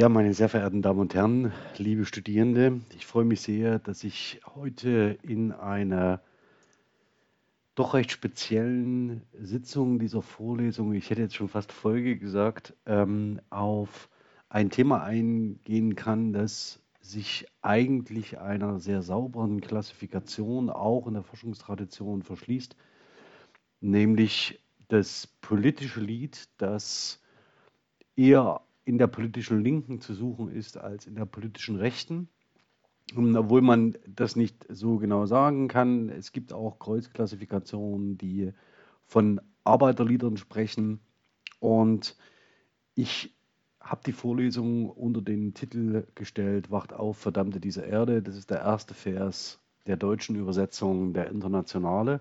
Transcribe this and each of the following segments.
Ja, meine sehr verehrten Damen und Herren, liebe Studierende, ich freue mich sehr, dass ich heute in einer doch recht speziellen Sitzung dieser Vorlesung, ich hätte jetzt schon fast Folge gesagt, ähm, auf ein Thema eingehen kann, das sich eigentlich einer sehr sauberen Klassifikation auch in der Forschungstradition verschließt, nämlich das politische Lied, das eher in der politischen Linken zu suchen ist als in der politischen Rechten. Und obwohl man das nicht so genau sagen kann, es gibt auch Kreuzklassifikationen, die von Arbeiterliedern sprechen. Und ich habe die Vorlesung unter den Titel gestellt, Wacht auf, verdammte diese Erde. Das ist der erste Vers der deutschen Übersetzung der Internationale.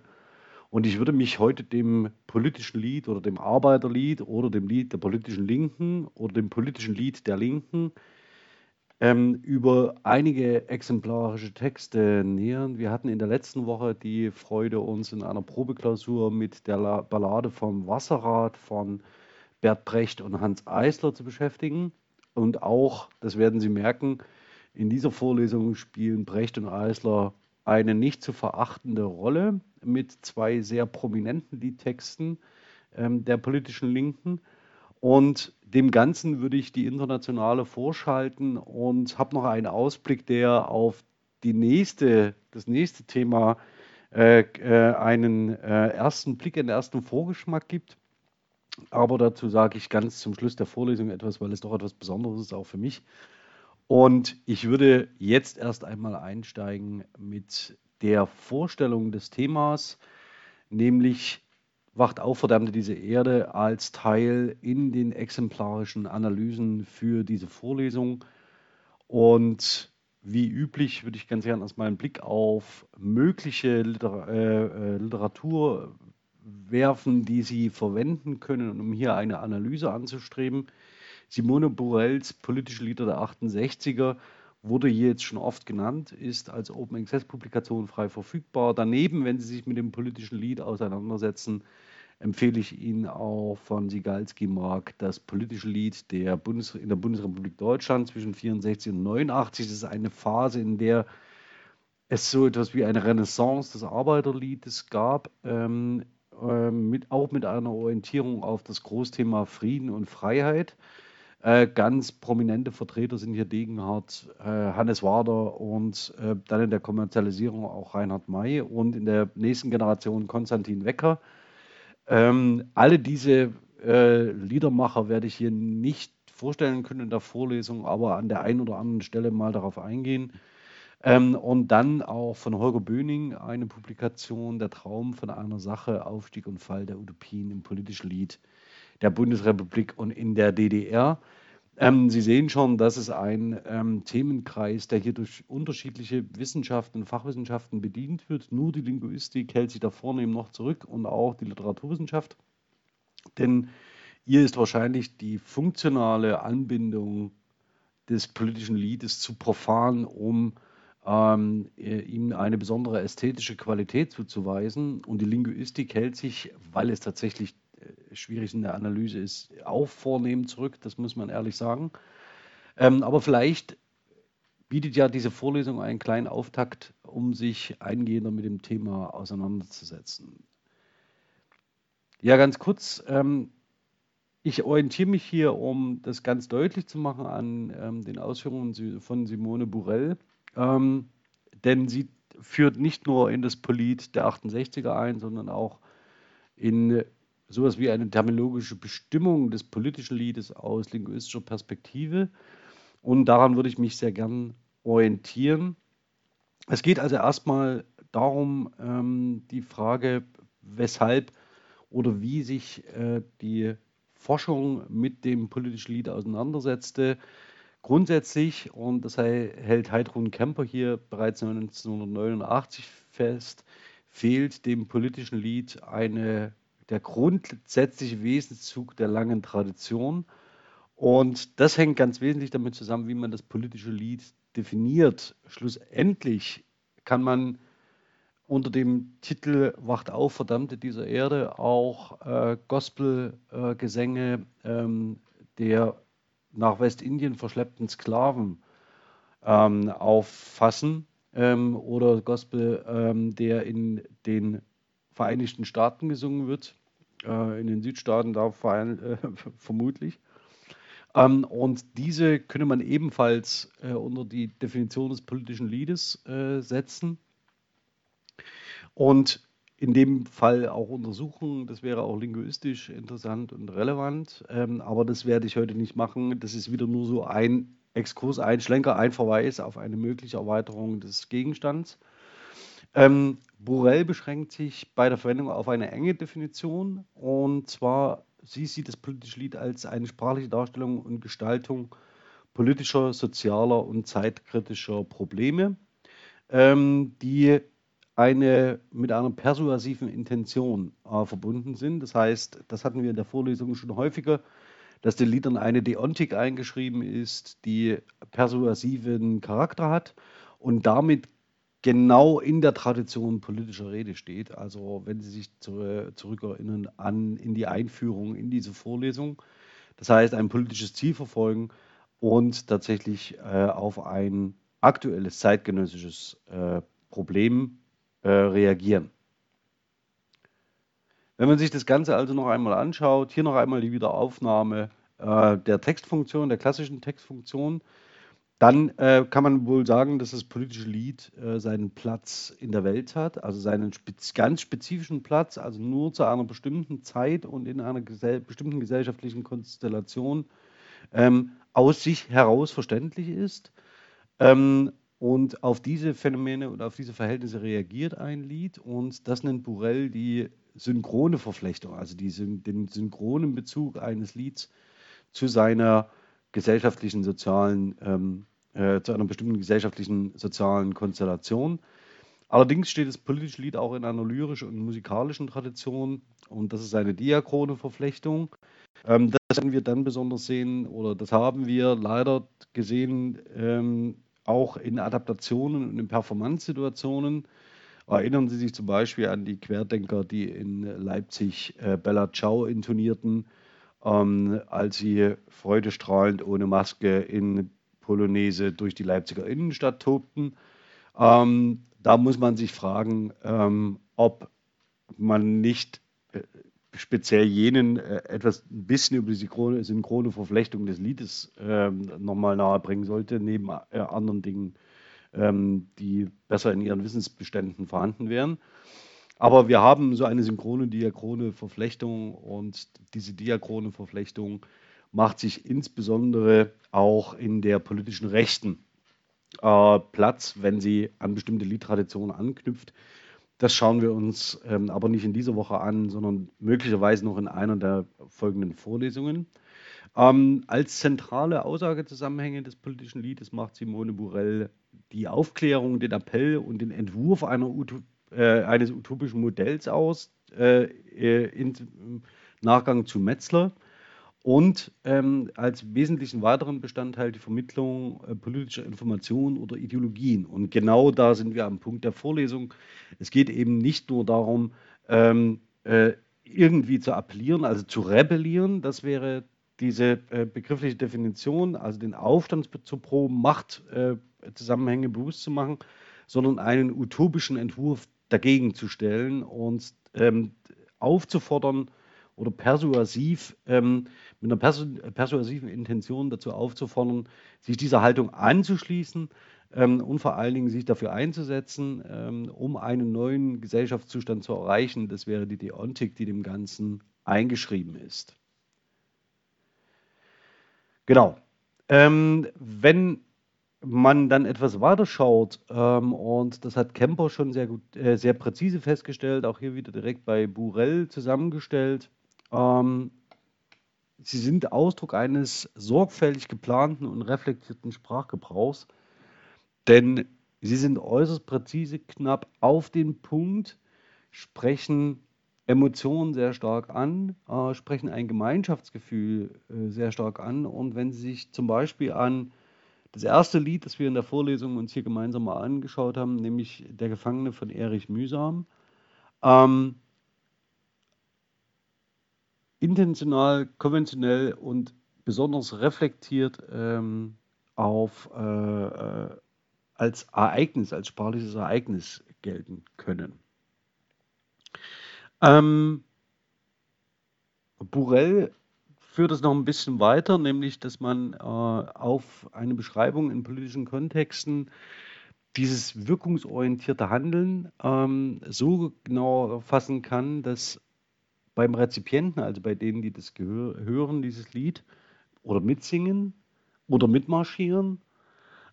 Und ich würde mich heute dem politischen Lied oder dem Arbeiterlied oder dem Lied der politischen Linken oder dem politischen Lied der Linken ähm, über einige exemplarische Texte nähern. Wir hatten in der letzten Woche die Freude, uns in einer Probeklausur mit der Ballade vom Wasserrad von Bert Brecht und Hans Eisler zu beschäftigen. Und auch, das werden Sie merken, in dieser Vorlesung spielen Brecht und Eisler eine nicht zu verachtende Rolle mit zwei sehr prominenten Liedtexten ähm, der politischen Linken. Und dem Ganzen würde ich die internationale vorschalten und habe noch einen Ausblick, der auf die nächste, das nächste Thema äh, äh, einen äh, ersten Blick, einen ersten Vorgeschmack gibt. Aber dazu sage ich ganz zum Schluss der Vorlesung etwas, weil es doch etwas Besonderes ist, auch für mich. Und ich würde jetzt erst einmal einsteigen mit der Vorstellung des Themas, nämlich Wacht auf, verdammte diese Erde als Teil in den exemplarischen Analysen für diese Vorlesung. Und wie üblich würde ich ganz gerne erstmal einen Blick auf mögliche Liter äh, äh, Literatur werfen, die Sie verwenden können, um hier eine Analyse anzustreben. Simone Borells politische Lieder der 68er wurde hier jetzt schon oft genannt, ist als Open Access Publikation frei verfügbar. Daneben, wenn Sie sich mit dem politischen Lied auseinandersetzen, empfehle ich Ihnen auch von Sigalski Mark das politische Lied der Bundes in der Bundesrepublik Deutschland zwischen 64 und 89. Das ist eine Phase, in der es so etwas wie eine Renaissance des Arbeiterliedes gab, ähm, äh, mit, auch mit einer Orientierung auf das Großthema Frieden und Freiheit. Äh, ganz prominente Vertreter sind hier Degenhardt, äh, Hannes Wader und äh, dann in der Kommerzialisierung auch Reinhard May und in der nächsten Generation Konstantin Wecker. Ähm, alle diese äh, Liedermacher werde ich hier nicht vorstellen können in der Vorlesung, aber an der einen oder anderen Stelle mal darauf eingehen. Ähm, und dann auch von Holger Böning eine Publikation, Der Traum von einer Sache, Aufstieg und Fall der Utopien im politischen Lied der Bundesrepublik und in der DDR. Ähm, Sie sehen schon, das ist ein ähm, Themenkreis, der hier durch unterschiedliche Wissenschaften, Fachwissenschaften bedient wird. Nur die Linguistik hält sich da vornehm noch zurück und auch die Literaturwissenschaft. Denn hier ist wahrscheinlich die funktionale Anbindung des politischen Liedes zu profan, um ähm, äh, ihm eine besondere ästhetische Qualität zuzuweisen. Und die Linguistik hält sich, weil es tatsächlich schwierig in der Analyse ist, auch vornehm zurück, das muss man ehrlich sagen. Ähm, aber vielleicht bietet ja diese Vorlesung einen kleinen Auftakt, um sich eingehender mit dem Thema auseinanderzusetzen. Ja, ganz kurz, ähm, ich orientiere mich hier, um das ganz deutlich zu machen, an ähm, den Ausführungen von Simone Burell, ähm, denn sie führt nicht nur in das Polit der 68er ein, sondern auch in sowas wie eine terminologische Bestimmung des politischen Liedes aus linguistischer Perspektive. Und daran würde ich mich sehr gern orientieren. Es geht also erstmal darum, ähm, die Frage, weshalb oder wie sich äh, die Forschung mit dem politischen Lied auseinandersetzte. Grundsätzlich, und das hält Heidrun Kemper hier bereits 1989 fest, fehlt dem politischen Lied eine, der grundsätzliche Wesenszug der langen Tradition. Und das hängt ganz wesentlich damit zusammen, wie man das politische Lied definiert. Schlussendlich kann man unter dem Titel Wacht auf, Verdammte dieser Erde auch äh, Gospelgesänge äh, ähm, der nach Westindien verschleppten Sklaven ähm, auffassen ähm, oder Gospel, ähm, der in den Vereinigten Staaten gesungen wird, in den Südstaaten da äh, vermutlich. Ähm, und diese könne man ebenfalls äh, unter die Definition des politischen Liedes äh, setzen und in dem Fall auch untersuchen. Das wäre auch linguistisch interessant und relevant, ähm, aber das werde ich heute nicht machen. Das ist wieder nur so ein Exkurs, ein Schlenker, ein Verweis auf eine mögliche Erweiterung des Gegenstands. Ähm, Burrell beschränkt sich bei der Verwendung auf eine enge Definition und zwar, sie sieht das politische Lied als eine sprachliche Darstellung und Gestaltung politischer, sozialer und zeitkritischer Probleme, ähm, die eine, mit einer persuasiven Intention äh, verbunden sind. Das heißt, das hatten wir in der Vorlesung schon häufiger, dass den Liedern eine Deontik eingeschrieben ist, die persuasiven Charakter hat und damit genau in der Tradition politischer Rede steht. Also wenn Sie sich zu, zurückerinnern an in die Einführung in diese Vorlesung, das heißt ein politisches Ziel verfolgen und tatsächlich äh, auf ein aktuelles zeitgenössisches äh, Problem äh, reagieren. Wenn man sich das Ganze also noch einmal anschaut, hier noch einmal die Wiederaufnahme äh, der Textfunktion, der klassischen Textfunktion, dann äh, kann man wohl sagen, dass das politische Lied äh, seinen Platz in der Welt hat, also seinen spez ganz spezifischen Platz, also nur zu einer bestimmten Zeit und in einer gesell bestimmten gesellschaftlichen Konstellation ähm, aus sich heraus verständlich ist. Ähm, und auf diese Phänomene und auf diese Verhältnisse reagiert ein Lied und das nennt Burrell die synchrone Verflechtung, also die, den synchronen Bezug eines Lieds zu seiner gesellschaftlichen, sozialen, ähm, äh, zu einer bestimmten gesellschaftlichen, sozialen Konstellation. Allerdings steht das politische Lied auch in einer lyrischen und musikalischen Tradition und das ist eine diachrone Verflechtung. Ähm, das werden wir dann besonders sehen oder das haben wir leider gesehen ähm, auch in Adaptationen und in Performance-Situationen. Erinnern Sie sich zum Beispiel an die Querdenker, die in Leipzig äh, Bella Ciao intonierten, ähm, als sie freudestrahlend ohne Maske in Polonaise durch die Leipziger Innenstadt tobten. Ähm, da muss man sich fragen, ähm, ob man nicht äh, speziell jenen äh, etwas ein bisschen über die synchrone, synchrone Verflechtung des Liedes ähm, nochmal nahebringen sollte, neben äh, anderen Dingen, ähm, die besser in ihren Wissensbeständen vorhanden wären. Aber wir haben so eine synchrone diachrone Verflechtung und diese diachrone Verflechtung macht sich insbesondere auch in der politischen Rechten äh, Platz, wenn sie an bestimmte Liedtraditionen anknüpft. Das schauen wir uns ähm, aber nicht in dieser Woche an, sondern möglicherweise noch in einer der folgenden Vorlesungen. Ähm, als zentrale Aussagezusammenhänge des politischen Liedes macht Simone Burrell die Aufklärung, den Appell und den Entwurf Utop äh, eines utopischen Modells aus, äh, äh im Nachgang zu Metzler und ähm, als wesentlichen weiteren Bestandteil die Vermittlung äh, politischer Informationen oder Ideologien. Und genau da sind wir am Punkt der Vorlesung. Es geht eben nicht nur darum, ähm, äh, irgendwie zu appellieren, also zu rebellieren, das wäre diese äh, begriffliche Definition, also den Aufstand zu proben, Machtzusammenhänge äh, bewusst zu machen, sondern einen utopischen Entwurf dagegen zu stellen und ähm, aufzufordern, oder persuasiv, ähm, mit einer persu persuasiven Intention dazu aufzufordern, sich dieser Haltung anzuschließen ähm, und vor allen Dingen sich dafür einzusetzen, ähm, um einen neuen Gesellschaftszustand zu erreichen. Das wäre die Deontik, die dem Ganzen eingeschrieben ist. Genau. Ähm, wenn man dann etwas weiter schaut, ähm, und das hat Kemper schon sehr gut, äh, sehr präzise festgestellt, auch hier wieder direkt bei Burell zusammengestellt, ähm, sie sind Ausdruck eines sorgfältig geplanten und reflektierten Sprachgebrauchs, denn sie sind äußerst präzise, knapp auf den Punkt, sprechen Emotionen sehr stark an, äh, sprechen ein Gemeinschaftsgefühl äh, sehr stark an. Und wenn Sie sich zum Beispiel an das erste Lied, das wir in der Vorlesung uns hier gemeinsam mal angeschaut haben, nämlich Der Gefangene von Erich Mühsam, ähm, intentional, konventionell und besonders reflektiert ähm, auf äh, äh, als Ereignis, als sprachliches Ereignis gelten können. Ähm, Burrell führt es noch ein bisschen weiter, nämlich dass man äh, auf eine Beschreibung in politischen Kontexten dieses wirkungsorientierte Handeln ähm, so genau fassen kann, dass beim Rezipienten, also bei denen, die das hören, dieses Lied oder mitsingen oder mitmarschieren,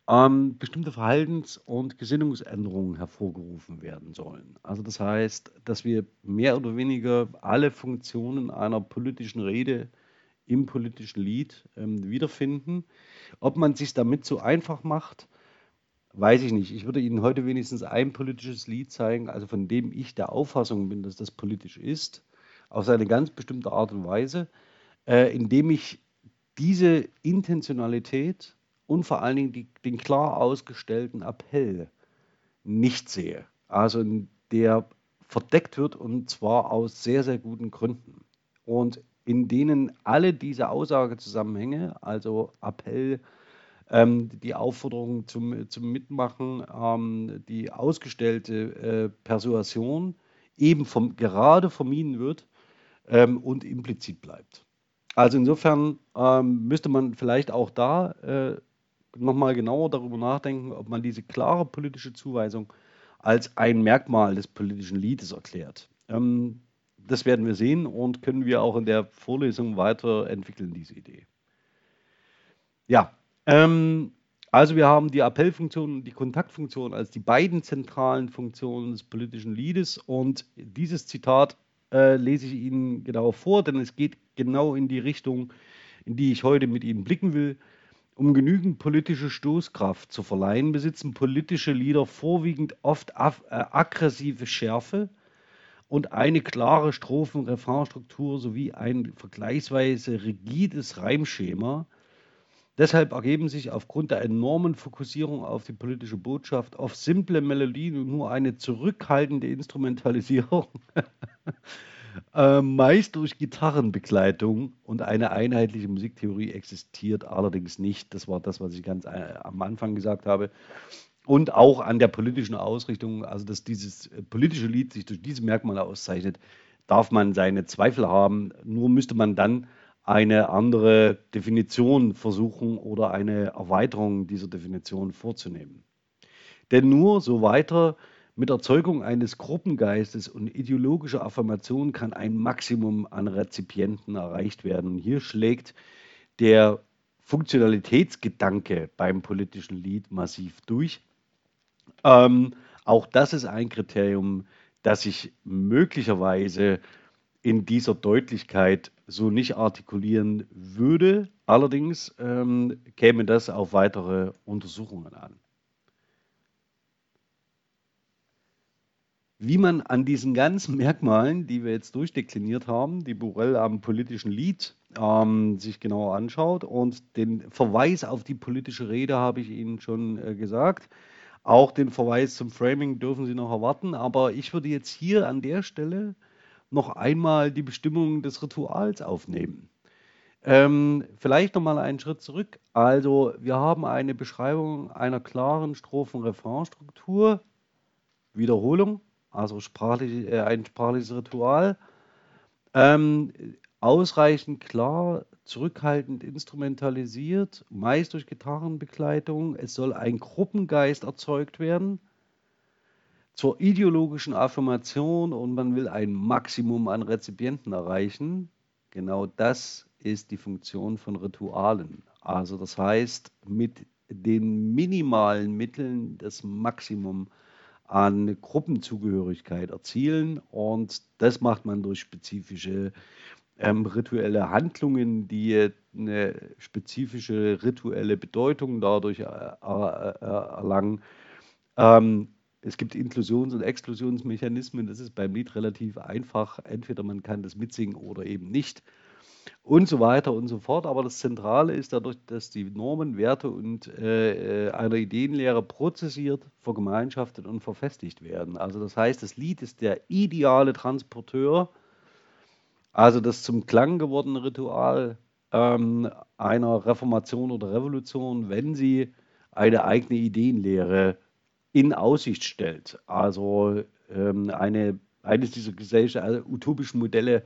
ähm, bestimmte Verhaltens- und Gesinnungsänderungen hervorgerufen werden sollen. Also das heißt, dass wir mehr oder weniger alle Funktionen einer politischen Rede im politischen Lied ähm, wiederfinden. Ob man sich damit so einfach macht, weiß ich nicht. Ich würde Ihnen heute wenigstens ein politisches Lied zeigen, also von dem ich der Auffassung bin, dass das politisch ist, auf seine ganz bestimmte Art und Weise, äh, indem ich diese Intentionalität und vor allen Dingen die, den klar ausgestellten Appell nicht sehe. Also der verdeckt wird und zwar aus sehr, sehr guten Gründen. Und in denen alle diese Aussagezusammenhänge, also Appell, ähm, die Aufforderung zum, zum Mitmachen, ähm, die ausgestellte äh, Persuasion eben vom, gerade vermieden wird ähm, und implizit bleibt. Also insofern ähm, müsste man vielleicht auch da äh, nochmal genauer darüber nachdenken, ob man diese klare politische Zuweisung als ein Merkmal des politischen Liedes erklärt. Ähm, das werden wir sehen und können wir auch in der Vorlesung weiterentwickeln, diese Idee. Ja, ähm, also wir haben die Appellfunktion und die Kontaktfunktion als die beiden zentralen Funktionen des politischen Liedes und dieses Zitat äh, lese ich Ihnen genau vor, denn es geht genau in die Richtung, in die ich heute mit Ihnen blicken will. Um genügend politische Stoßkraft zu verleihen, besitzen politische Lieder vorwiegend oft äh, aggressive Schärfe und eine klare Strophen-Refrainstruktur sowie ein vergleichsweise rigides Reimschema. Deshalb ergeben sich aufgrund der enormen Fokussierung auf die politische Botschaft oft simple Melodien und nur eine zurückhaltende Instrumentalisierung Äh, meist durch Gitarrenbegleitung und eine einheitliche Musiktheorie existiert allerdings nicht. Das war das, was ich ganz äh, am Anfang gesagt habe. Und auch an der politischen Ausrichtung, also dass dieses äh, politische Lied sich durch diese Merkmale auszeichnet, darf man seine Zweifel haben. Nur müsste man dann eine andere Definition versuchen oder eine Erweiterung dieser Definition vorzunehmen. Denn nur so weiter mit Erzeugung eines Gruppengeistes und ideologischer Affirmation kann ein Maximum an Rezipienten erreicht werden. hier schlägt der Funktionalitätsgedanke beim politischen Lied massiv durch. Ähm, auch das ist ein Kriterium, das ich möglicherweise in dieser Deutlichkeit so nicht artikulieren würde. Allerdings ähm, käme das auf weitere Untersuchungen an. wie man an diesen ganzen Merkmalen, die wir jetzt durchdekliniert haben, die Burrell am politischen Lied ähm, sich genauer anschaut. Und den Verweis auf die politische Rede habe ich Ihnen schon äh, gesagt. Auch den Verweis zum Framing dürfen Sie noch erwarten. Aber ich würde jetzt hier an der Stelle noch einmal die Bestimmung des Rituals aufnehmen. Ähm, vielleicht nochmal einen Schritt zurück. Also wir haben eine Beschreibung einer klaren Strophen-Refrain-Struktur. Wiederholung, also sprachlich, äh, ein sprachliches Ritual. Ähm, ausreichend klar, zurückhaltend instrumentalisiert, meist durch Gitarrenbegleitung. Es soll ein Gruppengeist erzeugt werden zur ideologischen Affirmation und man will ein Maximum an Rezipienten erreichen. Genau das ist die Funktion von Ritualen. Also das heißt, mit den minimalen Mitteln das Maximum an Gruppenzugehörigkeit erzielen. Und das macht man durch spezifische ähm, rituelle Handlungen, die eine spezifische rituelle Bedeutung dadurch er, er, erlangen. Ähm, es gibt Inklusions- und Exklusionsmechanismen. Das ist beim Lied relativ einfach. Entweder man kann das mitsingen oder eben nicht. Und so weiter und so fort. Aber das Zentrale ist dadurch, dass die Normen, Werte und äh, einer Ideenlehre prozessiert, vergemeinschaftet und verfestigt werden. Also das heißt, das Lied ist der ideale Transporteur, also das zum Klang gewordene Ritual ähm, einer Reformation oder Revolution, wenn sie eine eigene Ideenlehre in Aussicht stellt. Also ähm, eine, eines dieser Gesellschaft, also utopischen Modelle,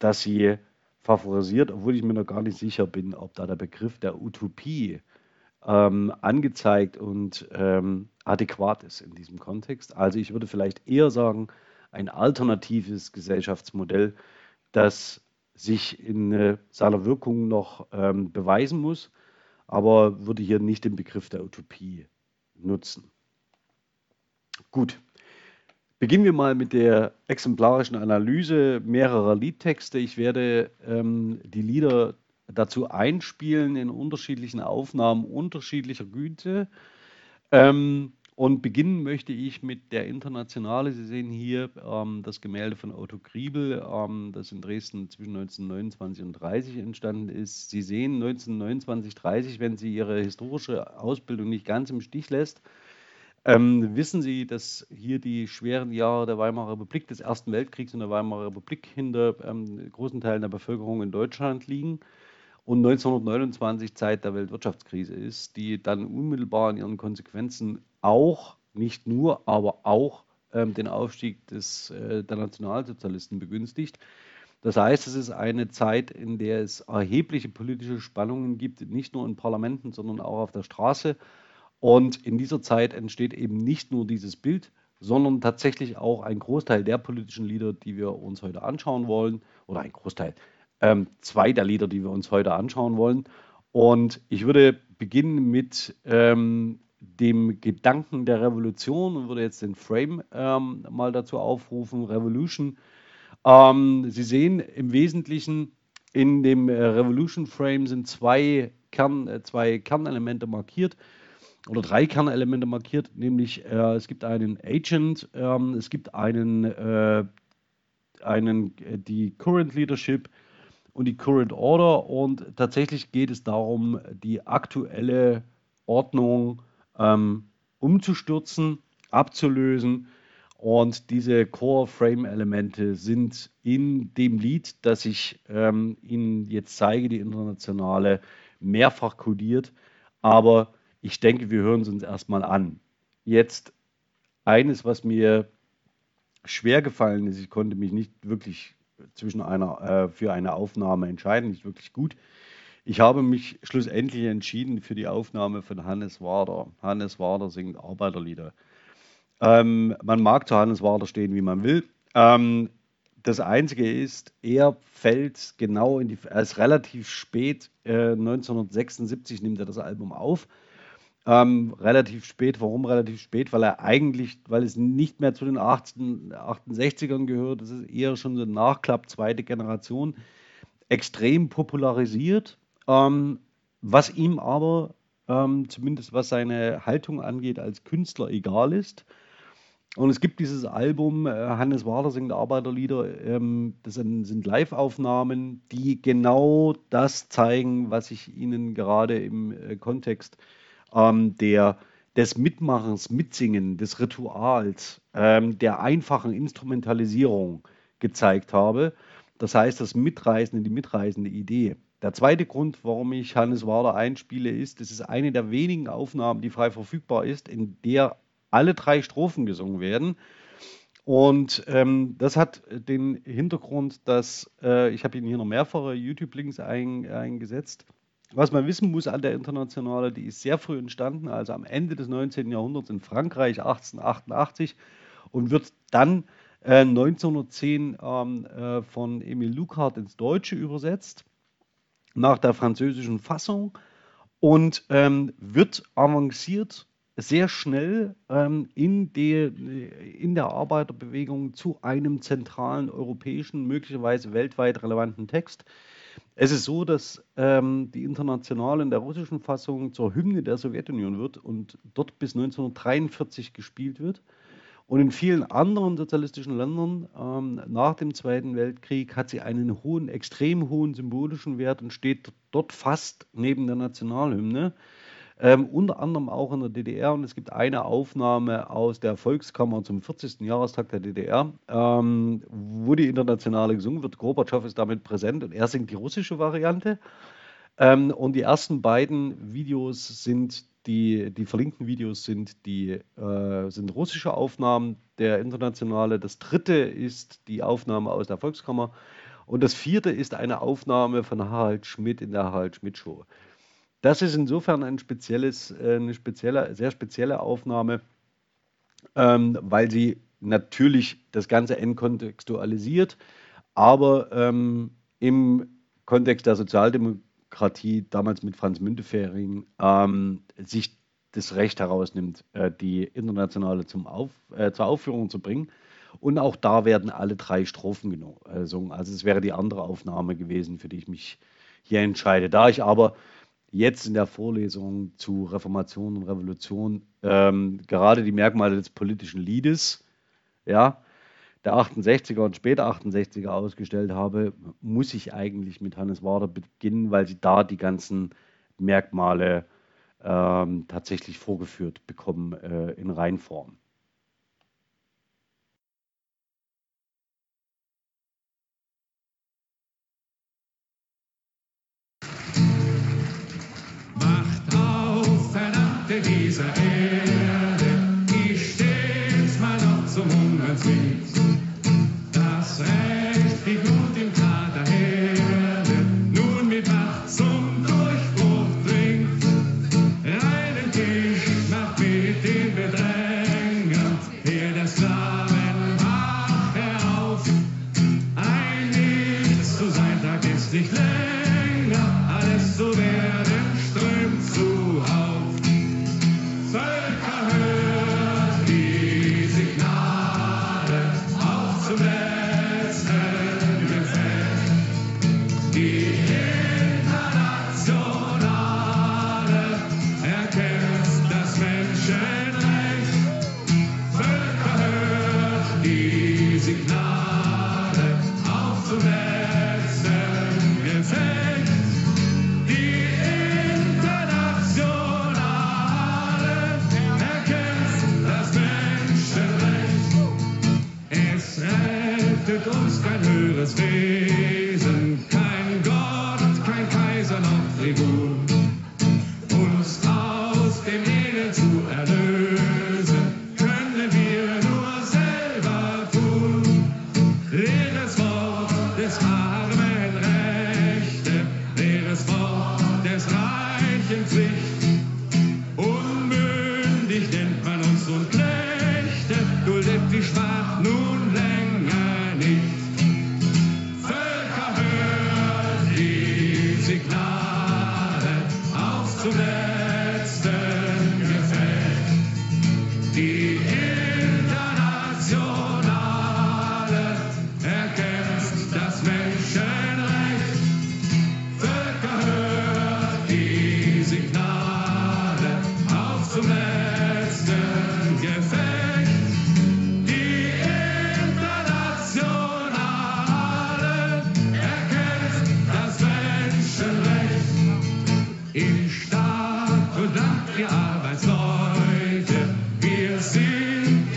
das sie favorisiert, obwohl ich mir noch gar nicht sicher bin, ob da der Begriff der Utopie ähm, angezeigt und ähm, adäquat ist in diesem Kontext. Also ich würde vielleicht eher sagen, ein alternatives Gesellschaftsmodell, das sich in seiner Wirkung noch ähm, beweisen muss, aber würde hier nicht den Begriff der Utopie nutzen. Gut. Beginnen wir mal mit der exemplarischen Analyse mehrerer Liedtexte. Ich werde ähm, die Lieder dazu einspielen in unterschiedlichen Aufnahmen unterschiedlicher Güte. Ähm, und beginnen möchte ich mit der Internationale. Sie sehen hier ähm, das Gemälde von Otto Griebel, ähm, das in Dresden zwischen 1929 und 30 entstanden ist. Sie sehen 1929, 30, wenn Sie Ihre historische Ausbildung nicht ganz im Stich lässt, ähm, wissen Sie, dass hier die schweren Jahre der Weimarer Republik, des Ersten Weltkriegs und der Weimarer Republik hinter ähm, großen Teilen der Bevölkerung in Deutschland liegen und 1929 Zeit der Weltwirtschaftskrise ist, die dann unmittelbar in ihren Konsequenzen auch, nicht nur, aber auch ähm, den Aufstieg des, äh, der Nationalsozialisten begünstigt. Das heißt, es ist eine Zeit, in der es erhebliche politische Spannungen gibt, nicht nur in Parlamenten, sondern auch auf der Straße. Und in dieser Zeit entsteht eben nicht nur dieses Bild, sondern tatsächlich auch ein Großteil der politischen Lieder, die wir uns heute anschauen wollen, oder ein Großteil, ähm, zwei der Lieder, die wir uns heute anschauen wollen. Und ich würde beginnen mit ähm, dem Gedanken der Revolution und würde jetzt den Frame ähm, mal dazu aufrufen, Revolution. Ähm, Sie sehen im Wesentlichen in dem äh, Revolution Frame sind zwei, Kern, äh, zwei Kernelemente markiert oder drei Kernelemente markiert, nämlich äh, es gibt einen Agent, ähm, es gibt einen, äh, einen äh, die Current Leadership und die Current Order und tatsächlich geht es darum, die aktuelle Ordnung ähm, umzustürzen, abzulösen. Und diese Core-Frame-Elemente sind in dem Lied, das ich ähm, Ihnen jetzt zeige, die internationale, mehrfach kodiert. Aber ich denke, wir hören es uns erstmal an. Jetzt eines, was mir schwer gefallen ist, ich konnte mich nicht wirklich zwischen einer, äh, für eine Aufnahme entscheiden, nicht wirklich gut. Ich habe mich schlussendlich entschieden für die Aufnahme von Hannes Wader. Hannes Wader singt Arbeiterlieder. Ähm, man mag zu Hannes Wader stehen, wie man will. Ähm, das Einzige ist, er fällt genau in die, er ist relativ spät, äh, 1976 nimmt er das Album auf ähm, relativ spät. Warum relativ spät? Weil er eigentlich, weil es nicht mehr zu den 18, 68ern gehört, das ist eher schon so ein Nachklapp, zweite Generation, extrem popularisiert, ähm, was ihm aber, ähm, zumindest was seine Haltung angeht, als Künstler egal ist. Und es gibt dieses Album, äh, Hannes Wader singt Arbeiterlieder, ähm, das sind, sind Live-Aufnahmen, die genau das zeigen, was ich Ihnen gerade im äh, Kontext ähm, der, des Mitmachens, Mitsingen, des Rituals, ähm, der einfachen Instrumentalisierung gezeigt habe. Das heißt, das Mitreisende, die mitreisende Idee. Der zweite Grund, warum ich Hannes Wader einspiele, ist, es ist eine der wenigen Aufnahmen, die frei verfügbar ist, in der alle drei Strophen gesungen werden. Und ähm, das hat den Hintergrund, dass äh, ich habe Ihnen hier noch mehrere YouTube-Links ein, eingesetzt was man wissen muss an der Internationale, die ist sehr früh entstanden, also am Ende des 19. Jahrhunderts in Frankreich 1888 und wird dann äh, 1910 ähm, äh, von Emile Lucard ins Deutsche übersetzt, nach der französischen Fassung und ähm, wird avanciert sehr schnell ähm, in, die, in der Arbeiterbewegung zu einem zentralen europäischen, möglicherweise weltweit relevanten Text. Es ist so, dass ähm, die Internationale in der russischen Fassung zur Hymne der Sowjetunion wird und dort bis 1943 gespielt wird. Und in vielen anderen sozialistischen Ländern ähm, nach dem Zweiten Weltkrieg hat sie einen hohen, extrem hohen symbolischen Wert und steht dort fast neben der Nationalhymne. Ähm, unter anderem auch in der DDR. Und es gibt eine Aufnahme aus der Volkskammer zum 40. Jahrestag der DDR, ähm, wo die Internationale gesungen wird. Gorbatschow ist damit präsent und er singt die russische Variante. Ähm, und die ersten beiden Videos sind die, die verlinkten Videos sind die äh, sind russische Aufnahmen der Internationale. Das dritte ist die Aufnahme aus der Volkskammer. Und das vierte ist eine Aufnahme von Harald Schmidt in der Harald Schmidt Show. Das ist insofern ein spezielles, äh, eine spezielle, sehr spezielle Aufnahme, ähm, weil sie natürlich das Ganze entkontextualisiert, aber ähm, im Kontext der Sozialdemokratie, damals mit Franz Müntefering, ähm, sich das Recht herausnimmt, äh, die Internationale zum Auf, äh, zur Aufführung zu bringen. Und auch da werden alle drei Strophen äh, gesungen. Also es wäre die andere Aufnahme gewesen, für die ich mich hier entscheide. Da ich aber jetzt in der Vorlesung zu Reformation und Revolution ähm, gerade die Merkmale des politischen Liedes, ja, der 68er und später 68er ausgestellt habe, muss ich eigentlich mit Hannes Wader beginnen, weil sie da die ganzen Merkmale ähm, tatsächlich vorgeführt bekommen äh, in Reinform. Dieser Erde,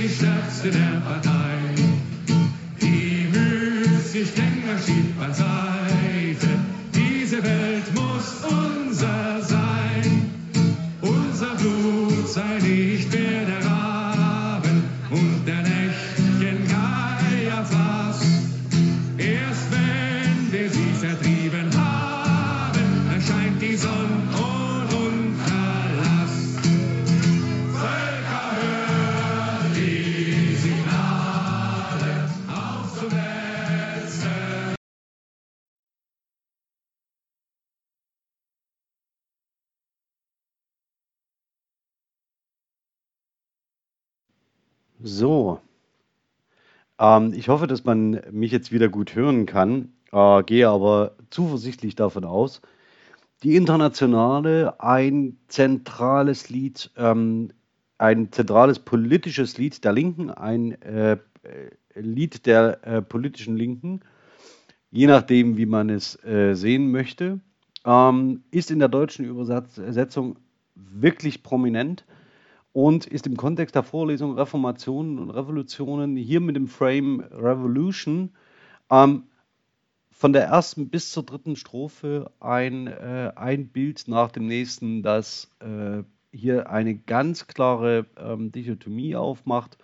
die Stärkste der Partei. Die müßig engagiert beiseite, So, ähm, ich hoffe, dass man mich jetzt wieder gut hören kann, äh, gehe aber zuversichtlich davon aus. Die Internationale, ein zentrales Lied, ähm, ein zentrales politisches Lied der Linken, ein äh, Lied der äh, politischen Linken, je nachdem, wie man es äh, sehen möchte, ähm, ist in der deutschen Übersetzung wirklich prominent und ist im Kontext der Vorlesung Reformationen und Revolutionen hier mit dem Frame Revolution ähm, von der ersten bis zur dritten Strophe ein, äh, ein Bild nach dem nächsten, das äh, hier eine ganz klare ähm, Dichotomie aufmacht.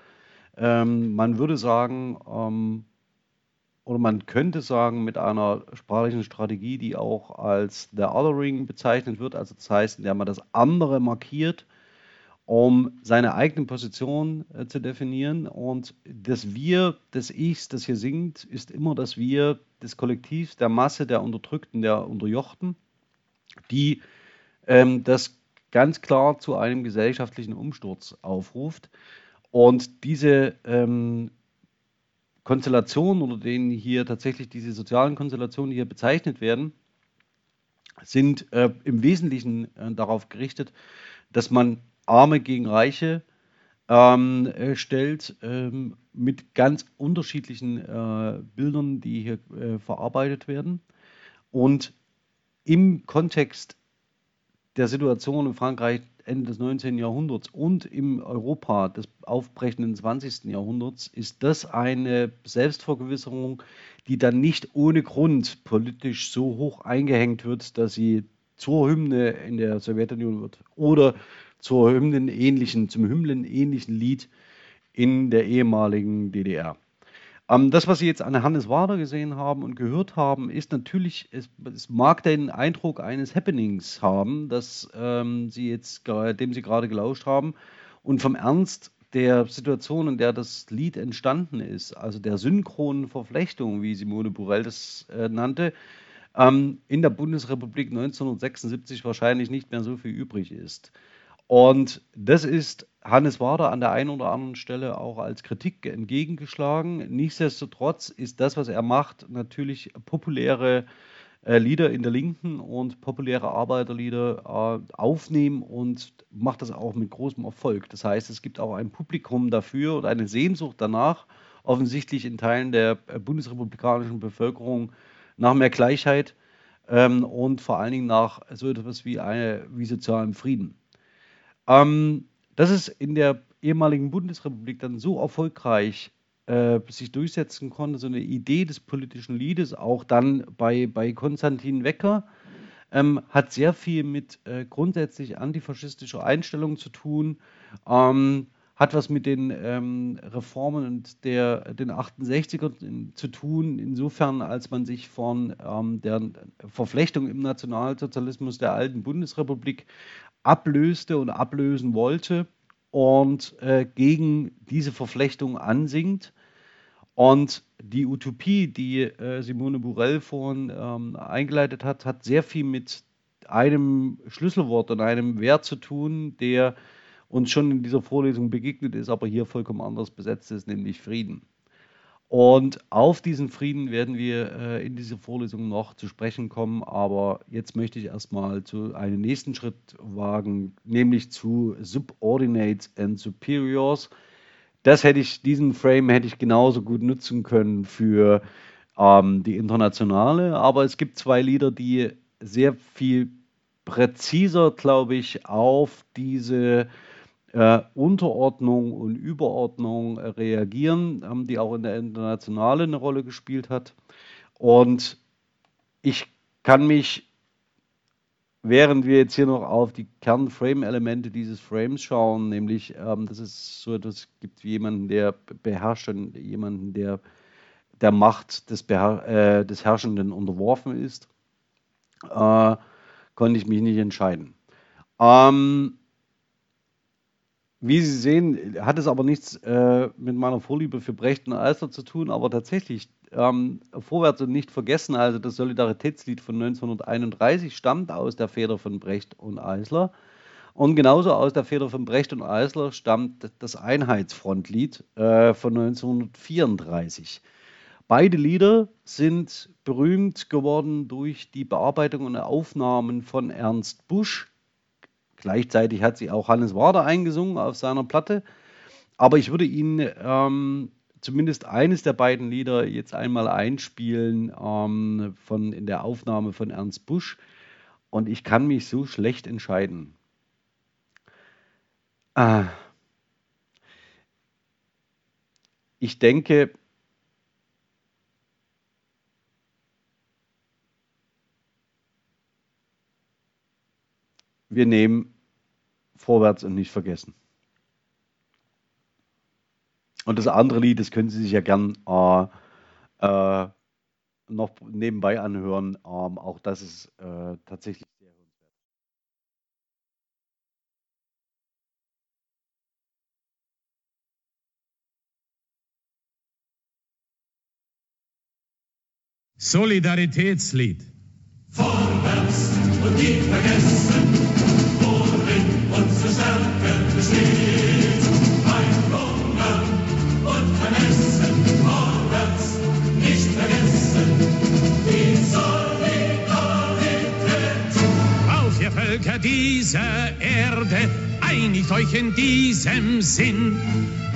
Ähm, man würde sagen, ähm, oder man könnte sagen, mit einer sprachlichen Strategie, die auch als The Othering bezeichnet wird, also das heißt, in der man das andere markiert um seine eigene Position äh, zu definieren. Und das Wir des Ichs, das hier singt, ist immer das Wir des Kollektivs, der Masse, der Unterdrückten, der Unterjochten, die ähm, das ganz klar zu einem gesellschaftlichen Umsturz aufruft. Und diese ähm, Konstellationen oder denen hier tatsächlich diese sozialen Konstellationen, die hier bezeichnet werden, sind äh, im Wesentlichen äh, darauf gerichtet, dass man Arme gegen Reiche ähm, äh, stellt, ähm, mit ganz unterschiedlichen äh, Bildern, die hier äh, verarbeitet werden. Und im Kontext der Situation in Frankreich Ende des 19. Jahrhunderts und im Europa des aufbrechenden 20. Jahrhunderts ist das eine Selbstvergewisserung, die dann nicht ohne Grund politisch so hoch eingehängt wird, dass sie zur Hymne in der Sowjetunion wird oder zur Hymnenähnlichen, zum Hymnenähnlichen Lied in der ehemaligen DDR. Ähm, das, was Sie jetzt an Hannes Wader gesehen haben und gehört haben, ist natürlich, es, es mag den Eindruck eines Happenings haben, dass ähm, Sie jetzt, dem Sie gerade gelauscht haben, und vom Ernst der Situation, in der das Lied entstanden ist, also der synchronen Verflechtung, wie Simone Burell das äh, nannte, ähm, in der Bundesrepublik 1976 wahrscheinlich nicht mehr so viel übrig ist. Und das ist Hannes Wader an der einen oder anderen Stelle auch als Kritik entgegengeschlagen. Nichtsdestotrotz ist das, was er macht, natürlich populäre äh, Lieder in der Linken und populäre Arbeiterlieder äh, aufnehmen und macht das auch mit großem Erfolg. Das heißt, es gibt auch ein Publikum dafür und eine Sehnsucht danach, offensichtlich in Teilen der äh, bundesrepublikanischen Bevölkerung nach mehr Gleichheit ähm, und vor allen Dingen nach so etwas wie, eine, wie sozialem Frieden. Ähm, dass es in der ehemaligen Bundesrepublik dann so erfolgreich äh, sich durchsetzen konnte, so eine Idee des politischen Liedes, auch dann bei, bei Konstantin Wecker, ähm, hat sehr viel mit äh, grundsätzlich antifaschistischer Einstellung zu tun, ähm, hat was mit den ähm, Reformen und der, den 68ern zu tun, insofern als man sich von ähm, der Verflechtung im Nationalsozialismus der alten Bundesrepublik ablöste und ablösen wollte und äh, gegen diese Verflechtung ansingt. Und die Utopie, die äh, Simone Burell vorhin ähm, eingeleitet hat, hat sehr viel mit einem Schlüsselwort und einem Wert zu tun, der uns schon in dieser Vorlesung begegnet ist, aber hier vollkommen anders besetzt ist, nämlich Frieden. Und auf diesen Frieden werden wir äh, in dieser Vorlesung noch zu sprechen kommen. Aber jetzt möchte ich erstmal zu einem nächsten Schritt wagen, nämlich zu Subordinates and Superiors. Das hätte ich, diesen Frame hätte ich genauso gut nutzen können für ähm, die internationale. Aber es gibt zwei Lieder, die sehr viel präziser, glaube ich, auf diese äh, Unterordnung und Überordnung äh, reagieren, ähm, die auch in der Internationale eine Rolle gespielt hat. Und ich kann mich, während wir jetzt hier noch auf die Kernframe-Elemente dieses Frames schauen, nämlich, ähm, dass es so etwas gibt wie jemanden, der beherrscht und jemanden, der der Macht des, Beher äh, des Herrschenden unterworfen ist, äh, konnte ich mich nicht entscheiden. Ähm, wie Sie sehen, hat es aber nichts äh, mit meiner Vorliebe für Brecht und Alster zu tun, aber tatsächlich ähm, vorwärts und nicht vergessen, also das Solidaritätslied von 1931 stammt aus der Feder von Brecht und Eisler. Und genauso aus der Feder von Brecht und Eisler stammt das Einheitsfrontlied äh, von 1934. Beide Lieder sind berühmt geworden durch die Bearbeitung und Aufnahmen von Ernst Busch. Gleichzeitig hat sie auch Hannes Wader eingesungen auf seiner Platte. Aber ich würde Ihnen ähm, zumindest eines der beiden Lieder jetzt einmal einspielen ähm, von, in der Aufnahme von Ernst Busch. Und ich kann mich so schlecht entscheiden. Ah. Ich denke, wir nehmen vorwärts und nicht vergessen. Und das andere Lied, das können Sie sich ja gern äh, äh, noch nebenbei anhören. Ähm, auch das ist äh, tatsächlich sehr hörenswert. Solidaritätslied. Vorwärts und nie vergessen, dieser Erde, einigt euch in diesem Sinn,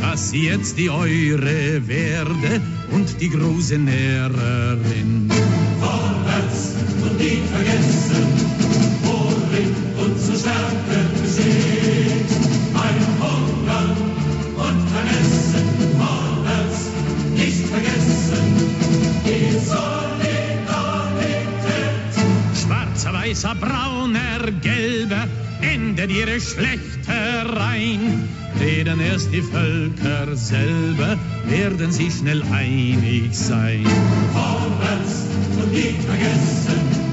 dass sie jetzt die eure werde und die große Näherin. Vorwärts und nie vergessen, weißer, brauner, gelber, endet ihre Schlechtereien. Reden erst die Völker selber, werden sie schnell einig sein. Vorwärts und nie vergessen,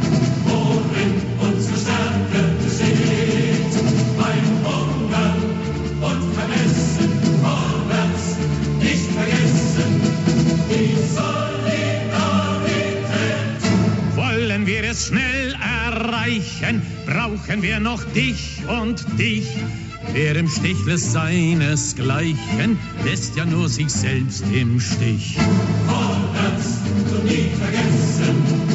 erreichen, brauchen wir noch dich und dich. Wer im Stich lässt seinesgleichen, lässt ja nur sich selbst im Stich. Vorwärts und nie vergessen,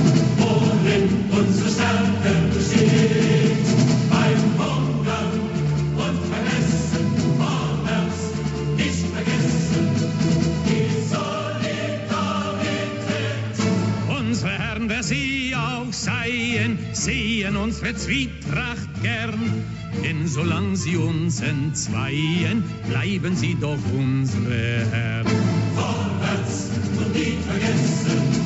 sehen unsere Zwietracht gern. Denn solang sie uns entzweien, bleiben sie doch unsere Herren. Vorwärts und nie vergessen,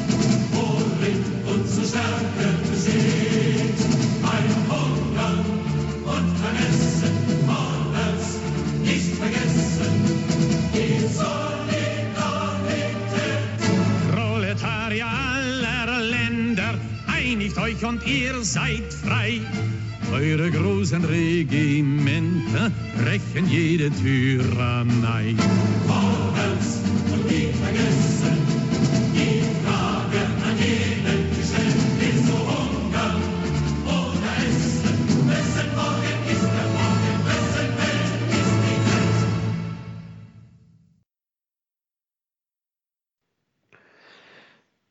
und ihr seid frei. Eure großen Regimenter brechen jede Tyrannei. Vorwärts und nie vergessen, die Frage an jeden gestellt, ist so hungern oder essen. Wessen Morgen ist der Morgen, wessen Welt ist die Welt.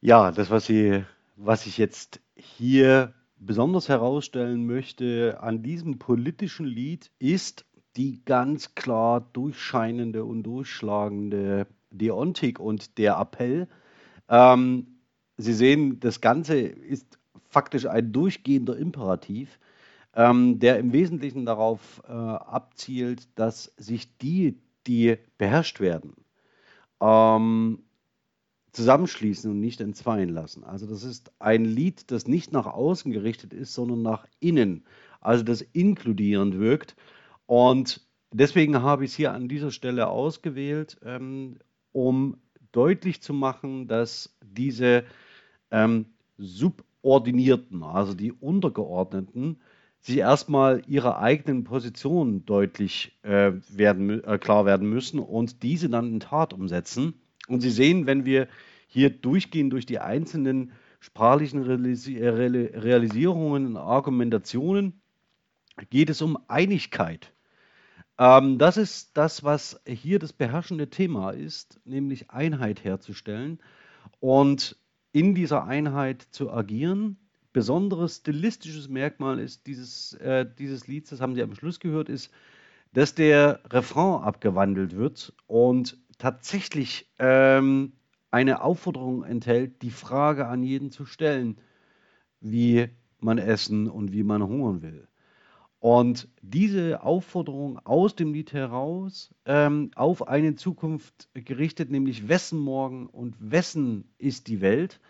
Ja, das, was, Sie, was ich jetzt hier besonders herausstellen möchte an diesem politischen Lied, ist die ganz klar durchscheinende und durchschlagende Deontik und der Appell. Ähm, Sie sehen, das Ganze ist faktisch ein durchgehender Imperativ, ähm, der im Wesentlichen darauf äh, abzielt, dass sich die, die beherrscht werden, ähm, zusammenschließen und nicht entzweien lassen. Also das ist ein Lied, das nicht nach außen gerichtet ist, sondern nach innen, also das inkludierend wirkt. Und deswegen habe ich es hier an dieser Stelle ausgewählt, ähm, um deutlich zu machen, dass diese ähm, Subordinierten, also die Untergeordneten, sich erstmal ihrer eigenen Position deutlich äh, werden, äh, klar werden müssen und diese dann in Tat umsetzen. Und Sie sehen, wenn wir hier durchgehen durch die einzelnen sprachlichen äh, Reali- Realisierungen und Argumentationen, geht es um Einigkeit. Ähm, das ist das, was hier das beherrschende Thema ist, nämlich Einheit herzustellen und in dieser Einheit zu agieren. Besonderes stilistisches Merkmal ist dieses, äh, dieses Lieds, das haben Sie am Schluss gehört, ist, dass der Refrain abgewandelt wird und tatsächlich ähm, eine Aufforderung enthält, die Frage an jeden zu stellen, wie man essen und wie man hungern will. Und diese Aufforderung aus dem Lied heraus ähm, auf eine Zukunft gerichtet, nämlich wessen Morgen und wessen ist die Welt,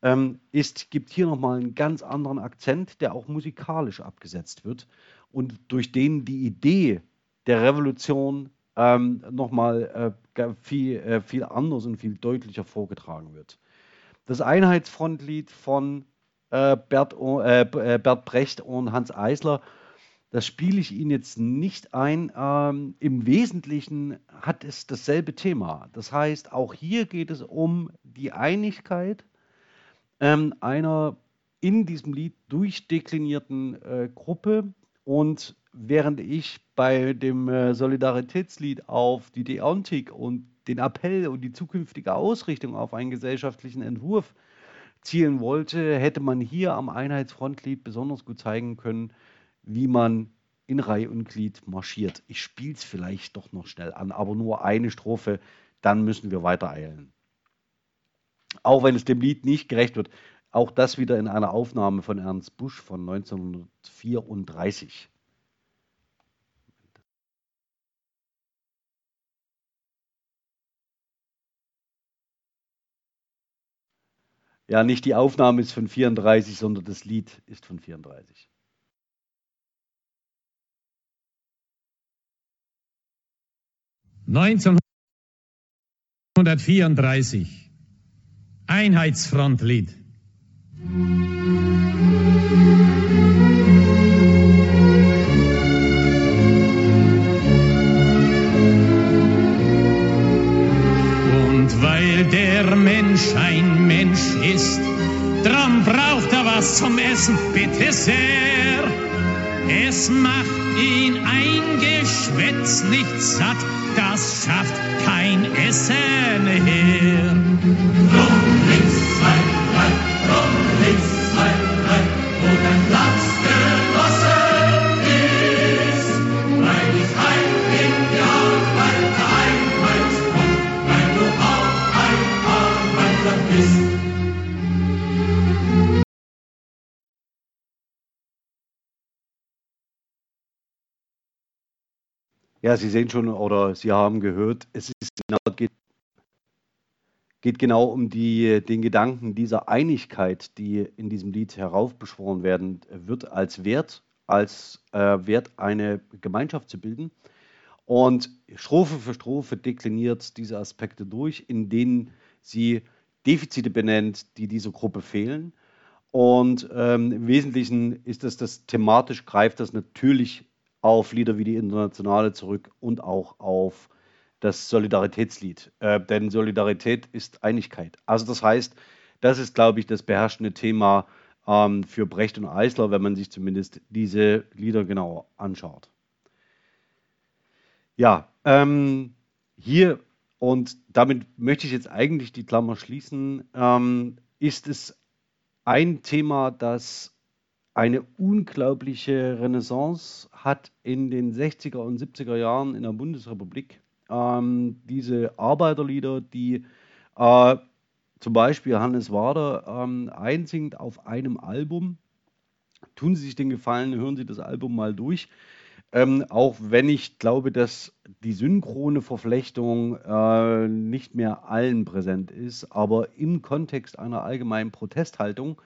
ähm, ist, gibt hier nochmal einen ganz anderen Akzent, der auch musikalisch abgesetzt wird und durch den die Idee der Revolution ähm, nochmal äh, viel, äh, viel anders und viel deutlicher vorgetragen wird. Das Einheitsfrontlied von äh, Bert, äh, äh, Bert Brecht und Hans Eisler das spiele ich Ihnen jetzt nicht ein. Ähm, Im Wesentlichen hat es dasselbe Thema. Das heißt, auch hier geht es um die Einigkeit ähm, einer in diesem Lied durchdeklinierten äh, Gruppe. Und während ich bei dem äh, Solidaritätslied auf die Deontik und den Appell und die zukünftige Ausrichtung auf einen gesellschaftlichen Entwurf zielen wollte, hätte man hier am Einheitsfrontlied besonders gut zeigen können, wie man in Reihe und Glied marschiert. Ich spiele es vielleicht doch noch schnell an, aber nur eine Strophe, dann müssen wir weiter eilen. Auch wenn es dem Lied nicht gerecht wird. Auch das wieder in einer Aufnahme von Ernst Busch von 1934. Ja, nicht die Aufnahme ist von 34, sondern das Lied ist von 34. 1934 Einheitsfrontlied. Zum Essen, bitte sehr. Es macht ihn ein Geschwätz nicht satt, Ja, Sie sehen schon oder Sie haben gehört, es genau, geht, geht genau um die, den Gedanken dieser Einigkeit, die in diesem Lied heraufbeschworen werden wird, als Wert, als äh, Wert eine Gemeinschaft zu bilden. Und Strophe für Strophe dekliniert diese Aspekte durch, in denen sie Defizite benennt, die dieser Gruppe fehlen. Und ähm, im Wesentlichen ist das, das thematisch greift das natürlich auf Lieder wie die Internationale zurück und auch auf das Solidaritätslied. Äh, denn Solidarität ist Einigkeit. Also das heißt, das ist, glaube ich, das beherrschende Thema ähm, für Brecht und Eisler, wenn man sich zumindest diese Lieder genauer anschaut. Ja, ähm, hier, und damit möchte ich jetzt eigentlich die Klammer schließen, ähm, ist es ein Thema, das eine unglaubliche Renaissance hat in den 60er und 70er Jahren in der Bundesrepublik. Ähm, diese Arbeiterlieder, die äh, zum Beispiel Hannes Wader ähm, einsingt auf einem Album. Tun Sie sich den Gefallen, hören Sie das Album mal durch. Ähm, auch wenn ich glaube, dass die synchrone Verflechtung äh, nicht mehr allen präsent ist, aber im Kontext einer allgemeinen Protesthaltung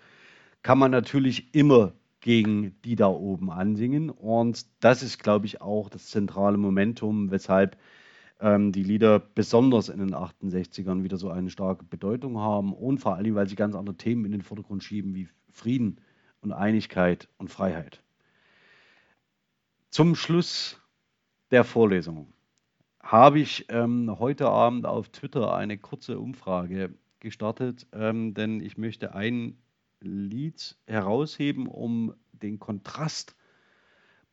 kann man natürlich immer gegen die da oben ansingen. Und das ist, glaube ich, auch das zentrale Momentum, weshalb ähm, die Lieder besonders in den 68ern wieder so eine starke Bedeutung haben und vor allem, weil sie ganz andere Themen in den Vordergrund schieben, wie Frieden und Einigkeit und Freiheit. Zum Schluss der Vorlesung habe ich ähm, heute Abend auf Twitter eine kurze Umfrage gestartet, ähm, denn ich möchte ein Lied herausheben, um den Kontrast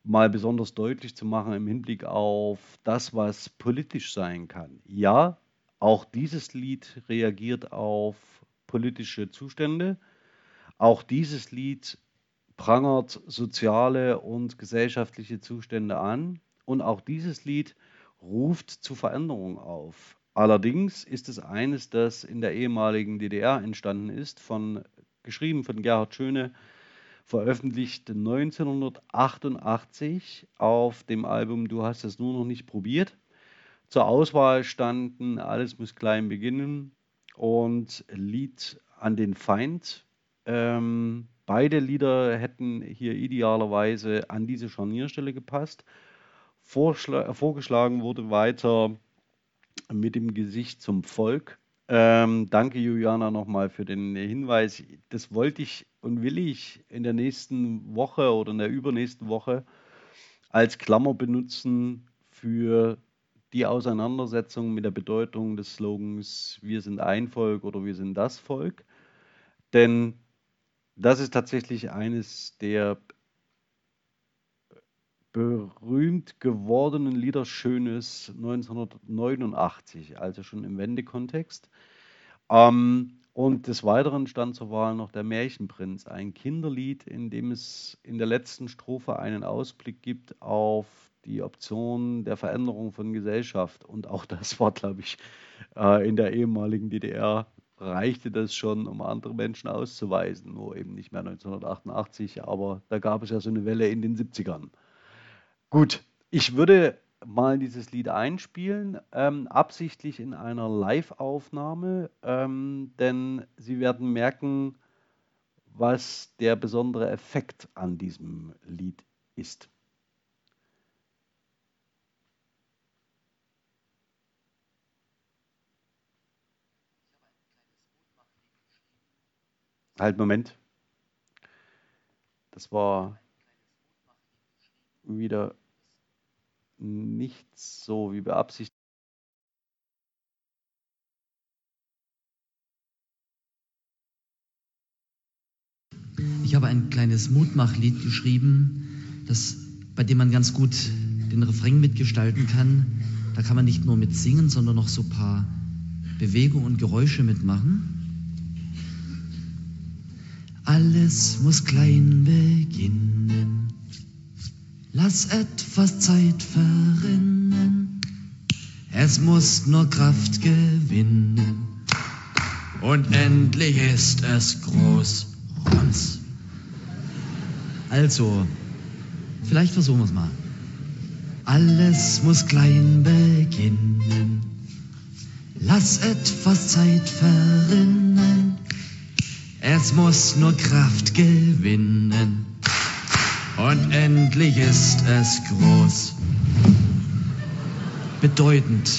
mal besonders deutlich zu machen im Hinblick auf das, was politisch sein kann. Ja, auch dieses Lied reagiert auf politische Zustände. Auch dieses Lied prangert soziale und gesellschaftliche Zustände an. Und auch dieses Lied ruft zu Veränderungen auf. Allerdings ist es eines, das in der ehemaligen DDR entstanden ist, von, geschrieben von Gerhard Schöne, veröffentlicht 1988 auf dem Album Du hast es nur noch nicht probiert. Zur Auswahl standen Alles muss klein beginnen und Lied an den Feind. Ähm, beide Lieder hätten hier idealerweise an diese Scharnierstelle gepasst. Vorschla vorgeschlagen wurde weiter mit dem Gesicht zum Volk. Ähm, danke, Juliana, nochmal für den Hinweis. Das wollte ich und will ich in der nächsten Woche oder in der übernächsten Woche als Klammer benutzen für die Auseinandersetzung mit der Bedeutung des Slogans Wir sind ein Volk oder wir sind das Volk. Denn das ist tatsächlich eines der berühmt gewordenen Lieder Schönes 1989, also schon im Wendekontext. Ähm, und des Weiteren stand zur Wahl noch der Märchenprinz, ein Kinderlied, in dem es in der letzten Strophe einen Ausblick gibt auf die Option der Veränderung von Gesellschaft. Und auch das war, glaube ich, äh, in der ehemaligen DDR reichte das schon, um andere Menschen auszuweisen, nur eben nicht mehr 1988, aber da gab es ja so eine Welle in den 70ern. Gut, ich würde mal dieses Lied einspielen, ähm, absichtlich in einer Live-Aufnahme, ähm, denn Sie werden merken, was der besondere Effekt an diesem Lied ist. Halt, Moment. Das war wieder nicht so wie beabsichtigt. Ich habe ein kleines Mutmachlied geschrieben, das, bei dem man ganz gut den Refrain mitgestalten kann. Da kann man nicht nur mit singen, sondern noch so ein paar Bewegungen und Geräusche mitmachen. Alles muss klein beginnen. Lass etwas Zeit verrinnen. Es muss nur Kraft gewinnen. Und endlich ist es groß. Rums. Also, vielleicht versuchen wir es mal. Alles muss klein beginnen. Lass etwas Zeit verrinnen. Es muss nur Kraft gewinnen und endlich ist es groß. Bedeutend.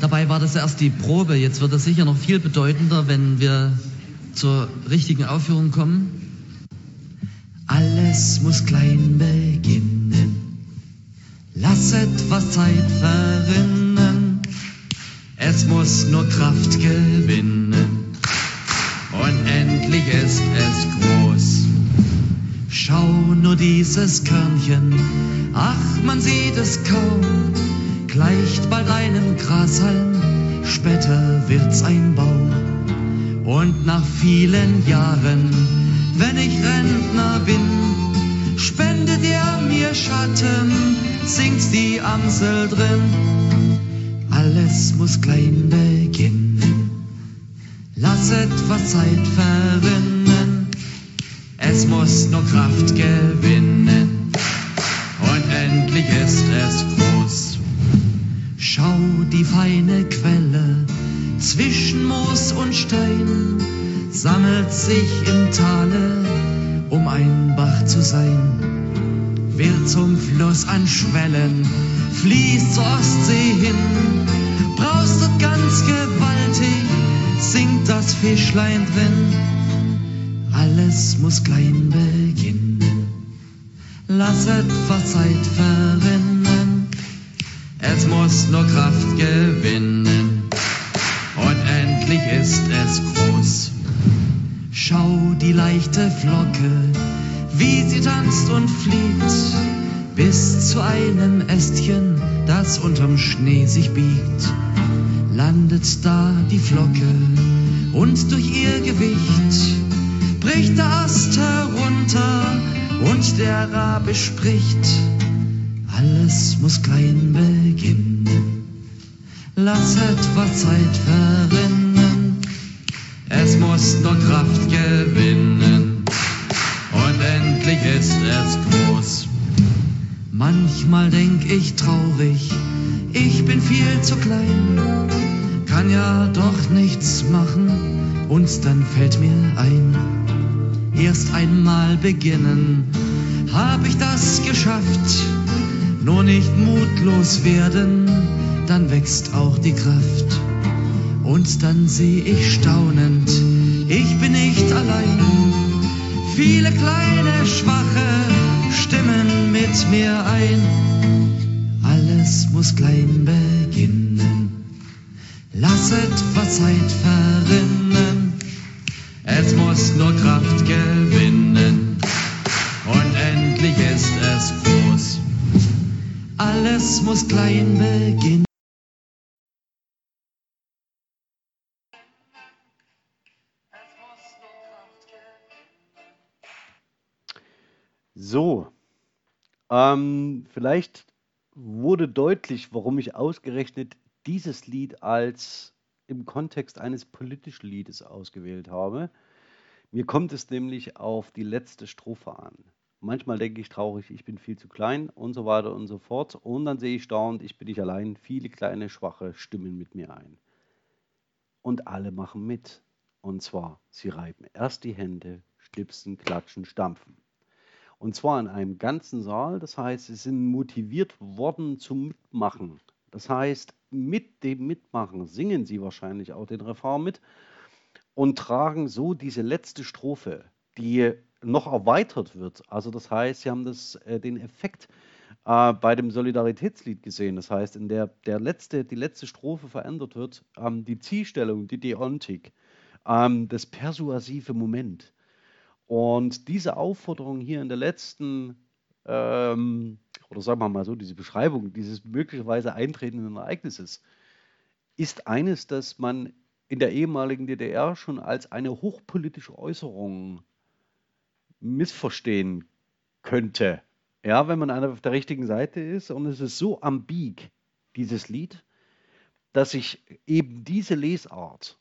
Dabei war das erst die Probe, jetzt wird es sicher noch viel bedeutender, wenn wir zur richtigen Aufführung kommen. Alles muss klein beginnen. Lass etwas Zeit verrinnen. Es muss nur Kraft gewinnen. Und endlich ist es groß. Schau nur dieses Körnchen, ach, man sieht es kaum, gleicht bald einem Grashalm, später wird's ein Baum. Und nach vielen Jahren, wenn ich Rentner bin, spendet er mir Schatten, singt die Amsel drin. Alles muss klein beginnen, lass etwas Zeit verrinnen. Es muss nur Kraft gewinnen und endlich ist es groß. Schau die feine Quelle zwischen Moos und Stein, sammelt sich im Tale, um ein Bach zu sein. Wird zum Fluss an Schwellen, fließt zur Ostsee hin, braust dort ganz gewaltig, singt das Fischlein drin alles muss klein beginnen. Lass etwas Zeit verrinnen. Es muss nur Kraft gewinnen. Und endlich ist es groß. Schau die leichte Flocke, wie sie tanzt und fliegt bis zu einem Ästchen, das unterm Schnee sich biegt. Landet da die Flocke und durch ihr Gewicht bricht der Ast herunter und der Rabe spricht. Alles muss klein beginnen. Lass etwa Zeit verrinnen. Es muss nur Kraft gewinnen. Und endlich ist es groß. Manchmal denk ich traurig, ich bin viel zu klein, kann ja doch nichts machen, und dann fällt mir ein, erst einmal beginnen, hab ich das geschafft, nur nicht mutlos werden, dann wächst auch die Kraft. Und dann seh ich staunend, ich bin nicht allein. Viele kleine, schwache stimmen mit mir ein. Alles muss klein beginnen. Lass etwa Zeit verrinnen. Es muss nur Kraft gewinnen. Und endlich ist es groß. Alles muss klein beginnen. So, ähm, vielleicht wurde deutlich, warum ich ausgerechnet dieses Lied als im Kontext eines politischen Liedes ausgewählt habe. Mir kommt es nämlich auf die letzte Strophe an. Manchmal denke ich traurig, ich bin viel zu klein und so weiter und so fort. Und dann sehe ich staunend, ich bin nicht allein, viele kleine, schwache stimmen mit mir ein. Und alle machen mit. Und zwar, sie reiben erst die Hände, schnipsen, klatschen, stampfen. Und zwar in einem ganzen Saal. Das heißt, sie sind motiviert worden zum Mitmachen. Das heißt, mit dem Mitmachen singen sie wahrscheinlich auch den Refrain mit und tragen so diese letzte Strophe, die noch erweitert wird. Also das heißt, sie haben das, äh, den Effekt äh, bei dem Solidaritätslied gesehen. Das heißt, in der, der letzte, die letzte Strophe verändert wird, ähm, die Zielstellung, die Deontik, ähm, das persuasive Moment. Und diese Aufforderung hier in der letzten, ähm, oder sagen wir mal so, diese Beschreibung dieses möglicherweise eintretenden Ereignisses, ist eines, das man in der ehemaligen DDR schon als eine hochpolitische Äußerung missverstehen könnte. Ja, wenn man auf der richtigen Seite ist. Und es ist so ambig, dieses Lied, dass sich eben diese Lesart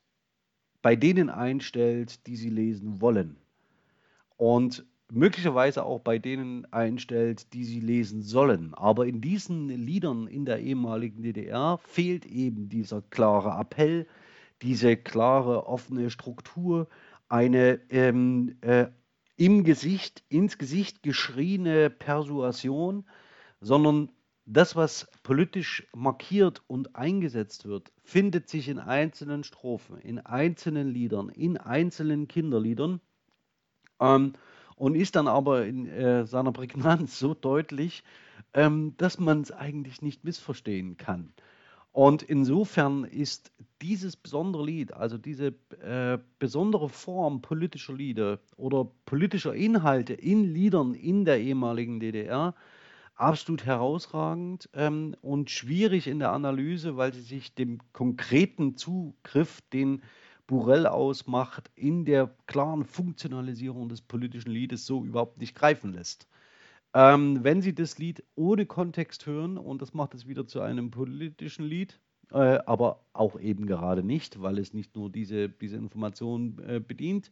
bei denen einstellt, die sie lesen wollen und möglicherweise auch bei denen einstellt, die sie lesen sollen. Aber in diesen Liedern in der ehemaligen DDR fehlt eben dieser klare Appell, diese klare offene Struktur, eine ähm, äh, im Gesicht, ins Gesicht geschrieene Persuasion, sondern das, was politisch markiert und eingesetzt wird, findet sich in einzelnen Strophen, in einzelnen Liedern, in einzelnen Kinderliedern ähm, und ist dann aber in äh, seiner Prägnanz so deutlich, ähm, dass man es eigentlich nicht missverstehen kann. Und insofern ist dieses besondere Lied, also diese äh, besondere Form politischer Lieder oder politischer Inhalte in Liedern in der ehemaligen DDR, absolut herausragend ähm, und schwierig in der Analyse, weil sie sich dem konkreten Zugriff, den Burell ausmacht, in der klaren Funktionalisierung des politischen Liedes so überhaupt nicht greifen lässt. Ähm, wenn Sie das Lied ohne Kontext hören, und das macht es wieder zu einem politischen Lied, äh, aber auch eben gerade nicht, weil es nicht nur diese, diese Information äh, bedient,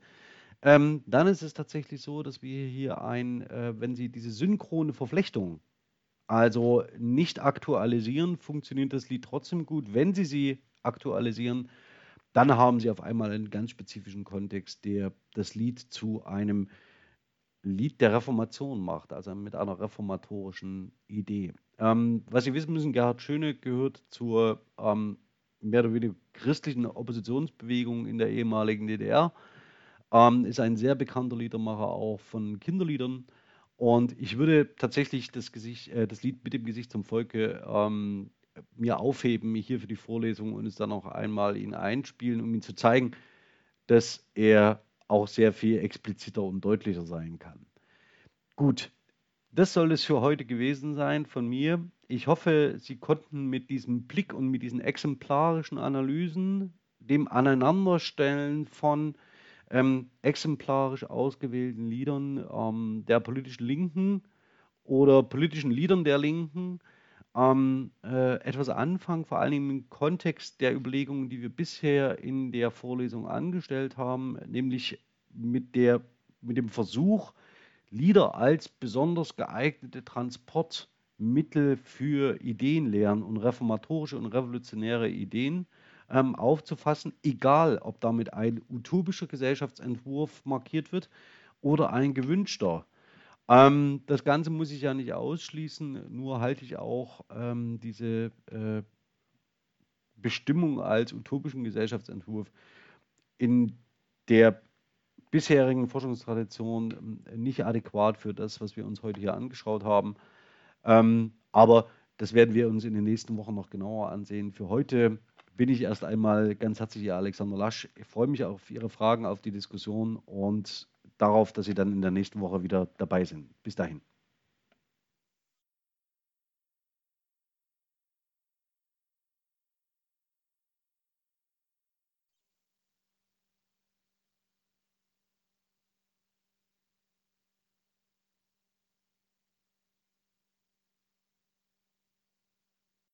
ähm, dann ist es tatsächlich so, dass wir hier ein, äh, wenn Sie diese synchrone Verflechtung, also nicht aktualisieren, funktioniert das Lied trotzdem gut. Wenn Sie sie aktualisieren, dann haben sie auf einmal einen ganz spezifischen Kontext, der das Lied zu einem Lied der Reformation macht, also mit einer reformatorischen Idee. Ähm, was Sie wissen müssen, Gerhard Schöne gehört zur ähm, mehr oder weniger christlichen Oppositionsbewegung in der ehemaligen DDR, ähm, ist ein sehr bekannter Liedermacher auch von Kinderliedern. Und ich würde tatsächlich das, Gesicht, äh, das Lied mit dem Gesicht zum Volke ähm, mir aufheben hier für die Vorlesung und es dann auch einmal ihn einspielen, um ihm zu zeigen, dass er auch sehr viel expliziter und deutlicher sein kann. Gut, das soll es für heute gewesen sein von mir. Ich hoffe, Sie konnten mit diesem Blick und mit diesen exemplarischen Analysen, dem Aneinanderstellen von ähm, exemplarisch ausgewählten Liedern ähm, der politischen Linken oder politischen Liedern der Linken ähm, äh, etwas anfangen, vor allem im Kontext der Überlegungen, die wir bisher in der Vorlesung angestellt haben, nämlich mit, der, mit dem Versuch, Lieder als besonders geeignete Transportmittel für Ideenlehren und reformatorische und revolutionäre Ideen ähm, aufzufassen, egal ob damit ein utopischer Gesellschaftsentwurf markiert wird oder ein gewünschter. Ähm, das Ganze muss ich ja nicht ausschließen, nur halte ich auch ähm, diese äh, Bestimmung als utopischen Gesellschaftsentwurf in der bisherigen Forschungstradition ähm, nicht adäquat für das, was wir uns heute hier angeschaut haben. Ähm, aber das werden wir uns in den nächsten Wochen noch genauer ansehen. Für heute bin ich erst einmal ganz herzlich Ihr Alexander Lasch. Ich freue mich auf Ihre Fragen, auf die Diskussion und darauf, dass Sie dann in der nächsten Woche wieder dabei sind. Bis dahin.